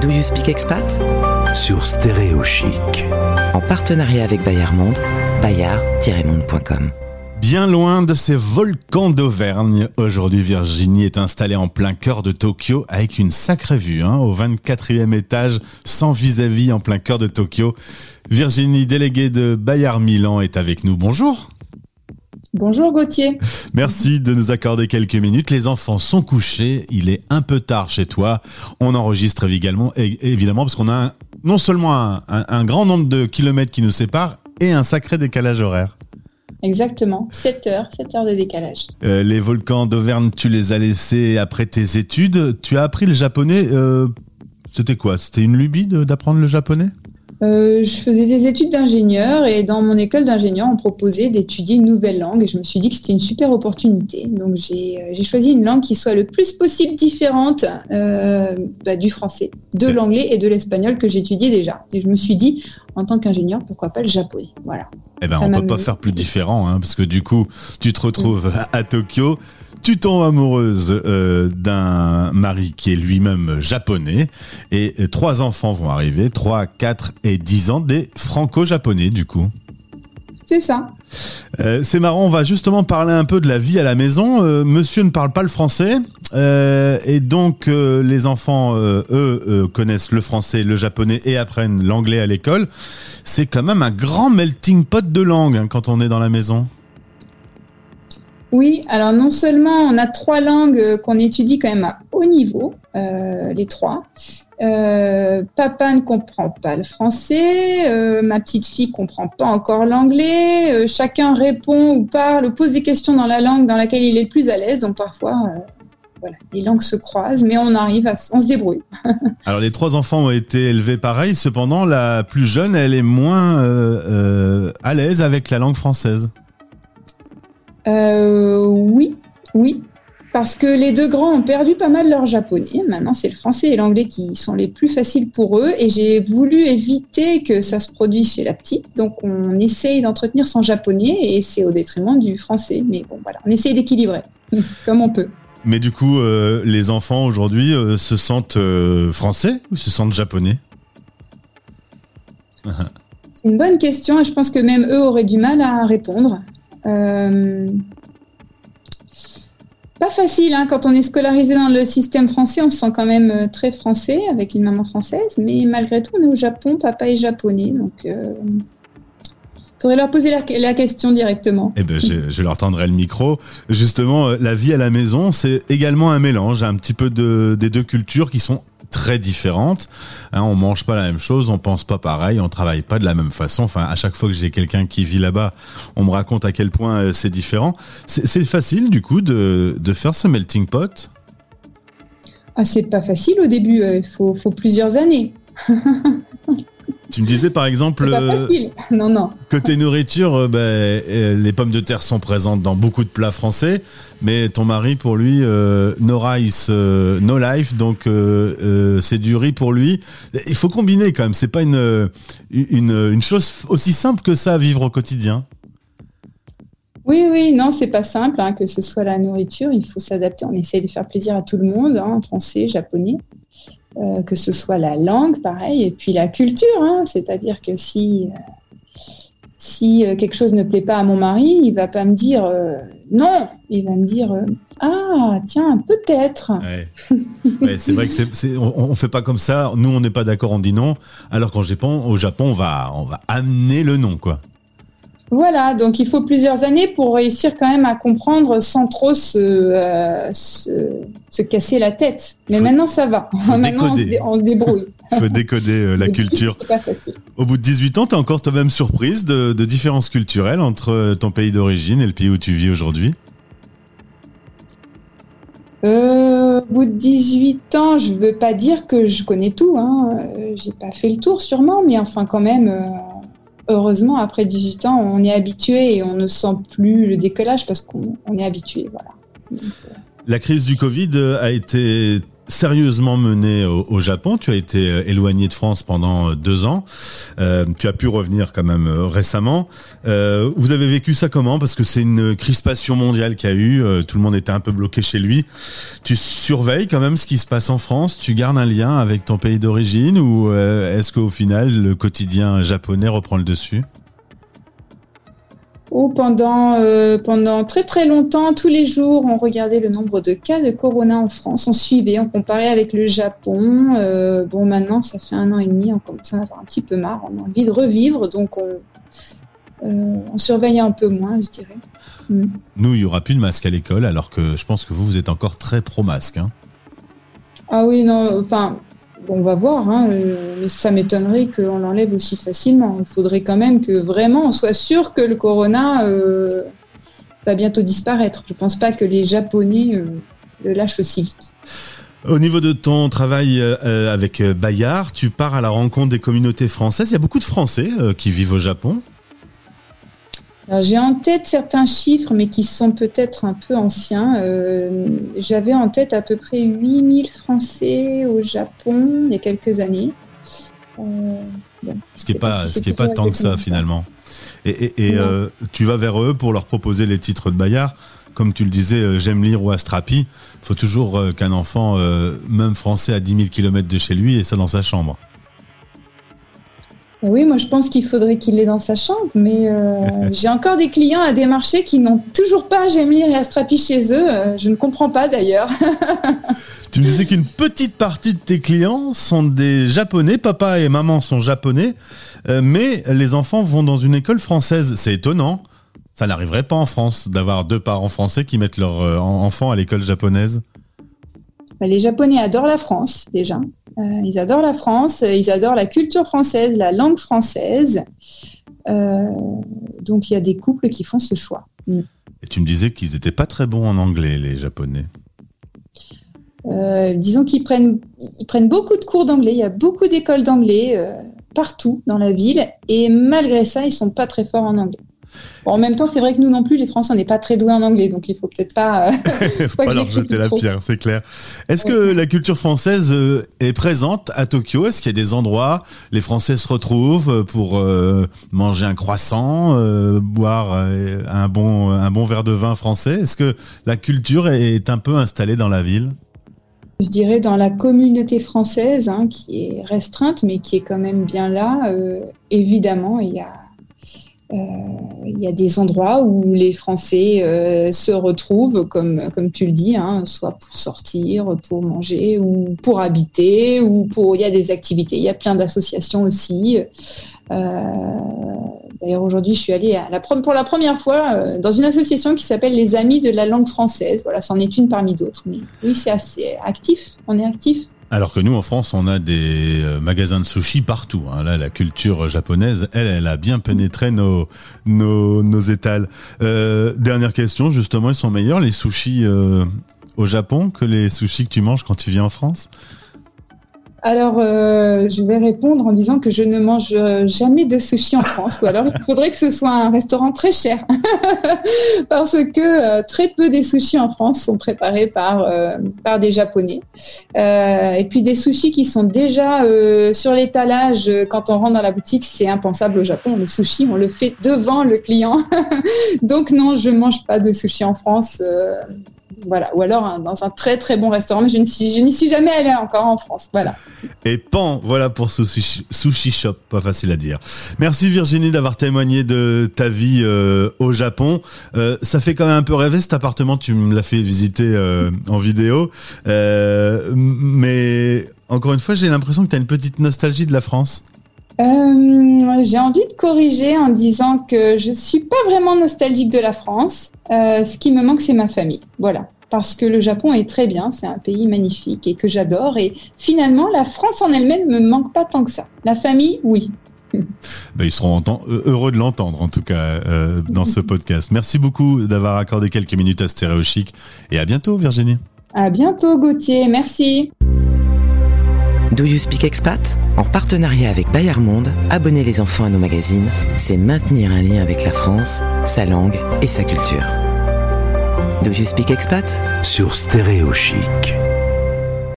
Do You Speak Expat? Sur Stéréo Chic. En partenariat avec Bayard Monde, bayard-monde.com. Bien loin de ces volcans d'Auvergne, aujourd'hui Virginie est installée en plein cœur de Tokyo avec une sacrée vue, hein, au 24e étage, sans vis-à-vis en plein cœur de Tokyo. Virginie, déléguée de Bayard Milan, est avec nous. Bonjour. Bonjour Gauthier. Merci de nous accorder quelques minutes. Les enfants sont couchés, il est un peu tard chez toi. On enregistre également, évidemment, parce qu'on a un, non seulement un, un grand nombre de kilomètres qui nous séparent et un sacré décalage horaire. Exactement, 7 heures, 7 heures de décalage. Euh, les volcans d'Auvergne, tu les as laissés après tes études. Tu as appris le japonais. Euh, c'était quoi? C'était une lubie d'apprendre le japonais? Euh, je faisais des études d'ingénieur et dans mon école d'ingénieur, on proposait d'étudier une nouvelle langue et je me suis dit que c'était une super opportunité. Donc j'ai choisi une langue qui soit le plus possible différente bah, du français, de l'anglais et de l'espagnol que j'étudiais déjà. Et je me suis dit, en tant qu'ingénieur, pourquoi pas le japonais? Voilà. Eh ben, on peut pas faire plus différent, hein, parce que du coup, tu te retrouves à Tokyo, tu tombes amoureuse euh, d'un mari qui est lui-même japonais, et trois enfants vont arriver, 3, 4 et 10 ans, des franco-japonais du coup. C'est ça. Euh, c'est marrant, on va justement parler un peu de la vie à la maison. Euh, monsieur ne parle pas le français, euh, et donc les enfants, eux, connaissent le français, le japonais et apprennent l'anglais à l'école. C'est quand même un grand melting pot de langues hein, quand on est dans la maison. Oui, alors non seulement on a trois langues qu'on étudie quand même à haut niveau, les trois, euh, papa ne comprend pas le français, euh, ma petite fille comprend pas encore l'anglais, euh, chacun répond ou parle, pose des questions dans la langue dans laquelle il est le plus à l'aise, donc parfois les langues se croisent, mais on arrive à, on se débrouille. Alors les trois enfants ont été élevés pareil, cependant la plus jeune, elle est moins à l'aise avec la langue française. Oui, oui, parce que les deux grands ont perdu pas mal leur japonais. Maintenant, c'est le français et l'anglais qui sont les plus faciles pour eux. Et j'ai voulu éviter que ça se produise chez la petite. Donc, on essaye d'entretenir son japonais et c'est au détriment du français. Mais bon, voilà, on essaye d'équilibrer comme on peut. Mais du coup, euh, les enfants aujourd'hui euh, se sentent euh, français ou se sentent japonais? C'est une bonne question et je pense que même eux auraient du mal à répondre. Pas facile, hein. quand on est scolarisé dans le système français, on se sent quand même euh, très français avec une maman française, mais malgré tout, on est au Japon, papa est japonais, donc il euh, faudrait leur poser la, question directement. Eh ben, je, leur tendrai le micro. Justement, euh, la vie à la maison, c'est également un mélange, un petit peu de, des deux cultures qui sont très différentes. Hein, on mange pas la même chose, on pense pas pareil, on travaille pas de la même façon. Enfin, à chaque fois que j'ai quelqu'un qui vit là-bas, on me raconte à quel point euh, c'est différent. C'est facile du coup de, faire ce melting pot? Ah, c'est pas facile au début. Euh, il faut plusieurs années. Tu me disais par exemple, euh, non, non. côté nourriture, euh, ben, euh, les pommes de terre sont présentes dans beaucoup de plats français, mais ton mari, pour lui, no rice, no life, donc c'est du riz pour lui. Il faut combiner quand même, c'est pas une, une, une, chose aussi simple que ça à vivre au quotidien. Oui, oui, non, c'est pas simple, hein, que ce soit la nourriture, il faut s'adapter. On essaie de faire plaisir à tout le monde, hein, français, japonais. Euh, que ce soit la langue, pareil, et puis la culture. Hein. C'est-à-dire que si, euh, si euh, quelque chose ne plaît pas à mon mari, il va pas me dire non, il va me dire ah tiens peut-être. c'est vrai que c'est, on, ne fait pas comme ça. Nous on n'est pas d'accord, on dit non. Alors qu'au Japon, au Japon, on va on va amener le non quoi. Voilà, donc il faut plusieurs années pour réussir quand même à comprendre sans trop se, euh, se, casser la tête. Mais maintenant, ça va. Maintenant, on se, débrouille. Il faut décoder euh, la culture. Au bout de 18 ans, tu as encore toi-même surprise de, de, différences culturelles entre ton pays d'origine et le pays où tu vis aujourd'hui? Euh, au bout de 18 ans, je ne veux pas dire que je connais tout. Hein. J'ai pas fait le tour sûrement, mais enfin quand même, heureusement, après 18 ans, on est habitué et on ne sent plus le décollage parce qu'on est habitué. Voilà. La crise du Covid a été sérieusement menée au, Japon. Tu as été euh, éloigné de France pendant deux ans. tu as pu revenir quand même récemment. vous avez vécu ça comment? Parce que c'est une crispation mondiale qu'il y a eu. tout le monde était un peu bloqué chez lui. Tu surveilles quand même ce qui se passe en France? Tu gardes un lien avec ton pays d'origine? Ou est-ce qu'au final le quotidien japonais reprend le dessus? Où pendant, euh, pendant très très longtemps, tous les jours, on regardait le nombre de cas de corona en France, on suivait, on comparait avec le Japon. Euh, bon, maintenant, ça fait un an et demi, on commence à avoir un petit peu marre, on a envie de revivre, donc on, euh, on surveille un peu moins, je dirais. Mm. Nous, il n'y aura plus de masque à l'école, alors que je pense que vous, vous êtes encore très pro-masque. Hein. Ah oui, non, enfin, on va voir, hein, euh, mais ça m'étonnerait qu'on l'enlève aussi facilement. Il faudrait quand même que vraiment on soit sûr que le corona euh, va bientôt disparaître. Je ne pense pas que les Japonais euh, le lâchent aussi vite. Au niveau de ton travail avec Bayard, tu pars à la rencontre des communautés françaises. Il y a beaucoup de Français qui vivent au Japon. J'ai en tête certains chiffres, mais qui sont peut-être un peu anciens. Euh, j'avais en tête à peu près 8000 Français au Japon il y a quelques années. Euh, ce qui n'est pas, ce qui est pas tant que ça finalement. Et, euh, tu vas vers eux pour leur proposer les titres de Bayard. Comme tu le disais, j'aime lire ou Astrapi. Il faut toujours qu'un enfant, même français, à 10 000 km de chez lui, ait ça dans sa chambre. Oui, moi je pense qu'il faudrait qu'il l'ait dans sa chambre, mais euh, j'ai encore des clients à démarcher qui n'ont toujours pas lire et Astrapi chez eux. Euh, je ne comprends pas d'ailleurs. tu me disais qu'une petite partie de tes clients sont des Japonais, papa et maman sont japonais, euh, mais les enfants vont dans une école française. C'est étonnant. Ça n'arriverait pas en France d'avoir deux parents français qui mettent leurs enfants à l'école japonaise. Bah, les Japonais adorent la France déjà. Euh, ils adorent la France, ils adorent la culture française, la langue française. Euh, donc il y a des couples qui font ce choix. Mm. Et tu me disais qu'ils n'étaient pas très bons en anglais, les Japonais. Euh, disons qu'ils prennent, ils prennent beaucoup de cours d'anglais. Il y a beaucoup d'écoles d'anglais partout dans la ville. Et malgré ça, ils ne sont pas très forts en anglais en même temps, c'est vrai que nous non plus, les Français, on n'est pas très doués en anglais, donc il faut peut-être pas. Euh, faut pas, leur jeter la pierre, c'est clair. Est-ce que la culture française euh, est présente à Tokyo? Est-ce qu'il y a des endroits les Français se retrouvent euh, pour manger un croissant, boire un bon un bon verre de vin français? Est-ce que la culture est un peu installée dans la ville? Je dirais dans la communauté française, hein, qui est restreinte, mais qui est quand même bien là. évidemment, il y a il y a des endroits où les Français euh, se retrouvent, comme, comme tu le dis, hein, soit pour sortir, pour manger, ou pour habiter, ou pour. Il y a des activités. Il y a plein d'associations aussi. Euh, d'ailleurs, aujourd'hui, je suis allée à la, pour la première fois dans une association qui s'appelle les Amis de la langue française. Voilà, c'en est une parmi d'autres. Mais oui, c'est assez actif. On est actif. Alors que nous, en France, on a des euh, magasins de sushi partout. Hein. Là, la culture japonaise, elle, elle a bien pénétré nos, nos, étals. Euh, dernière question, justement, ils sont meilleurs, les sushis euh, au Japon, que les sushis que tu manges quand tu viens en France? Alors, euh, je vais répondre en disant que je ne mange jamais de sushi en France, ou alors il faudrait que ce soit un restaurant très cher, parce que euh, très peu des sushis en France sont préparés par, euh, par des Japonais. et puis des sushis qui sont déjà sur l'étalage quand on rentre dans la boutique, c'est impensable au Japon. Les sushis, on le fait devant le client. Donc non, je mange pas de sushi en France voilà. Ou alors dans un très très bon restaurant, mais je n'y suis, jamais allée encore en France. Voilà. Et pan, voilà pour Sushi, sushi Shop, pas facile à dire. Merci Virginie d'avoir témoigné de ta vie euh, au Japon. Euh, ça fait quand même un peu rêver cet appartement, tu me l'as fait visiter euh, en vidéo. mais encore une fois, j'ai l'impression que tu as une petite nostalgie de la France. J'ai envie de corriger en disant que je suis pas vraiment nostalgique de la France. Euh, ce qui me manque, c'est ma famille. Voilà. Parce que le Japon est très bien, c'est un pays magnifique et que j'adore. Et finalement, la France en elle-même ne me manque pas tant que ça. La famille, oui. Ben, ils seront euh, heureux de l'entendre, en tout cas, euh, dans ce podcast. Merci beaucoup d'avoir accordé quelques minutes à Stéréo Chic. Et à bientôt, Virginie. À bientôt, Gauthier. Merci. Do You Speak Expat? En partenariat avec Bayard Monde, abonner les enfants à nos magazines, c'est maintenir un lien avec la France, sa langue et sa culture. Do You Speak Expat? Sur Stéréo Chic.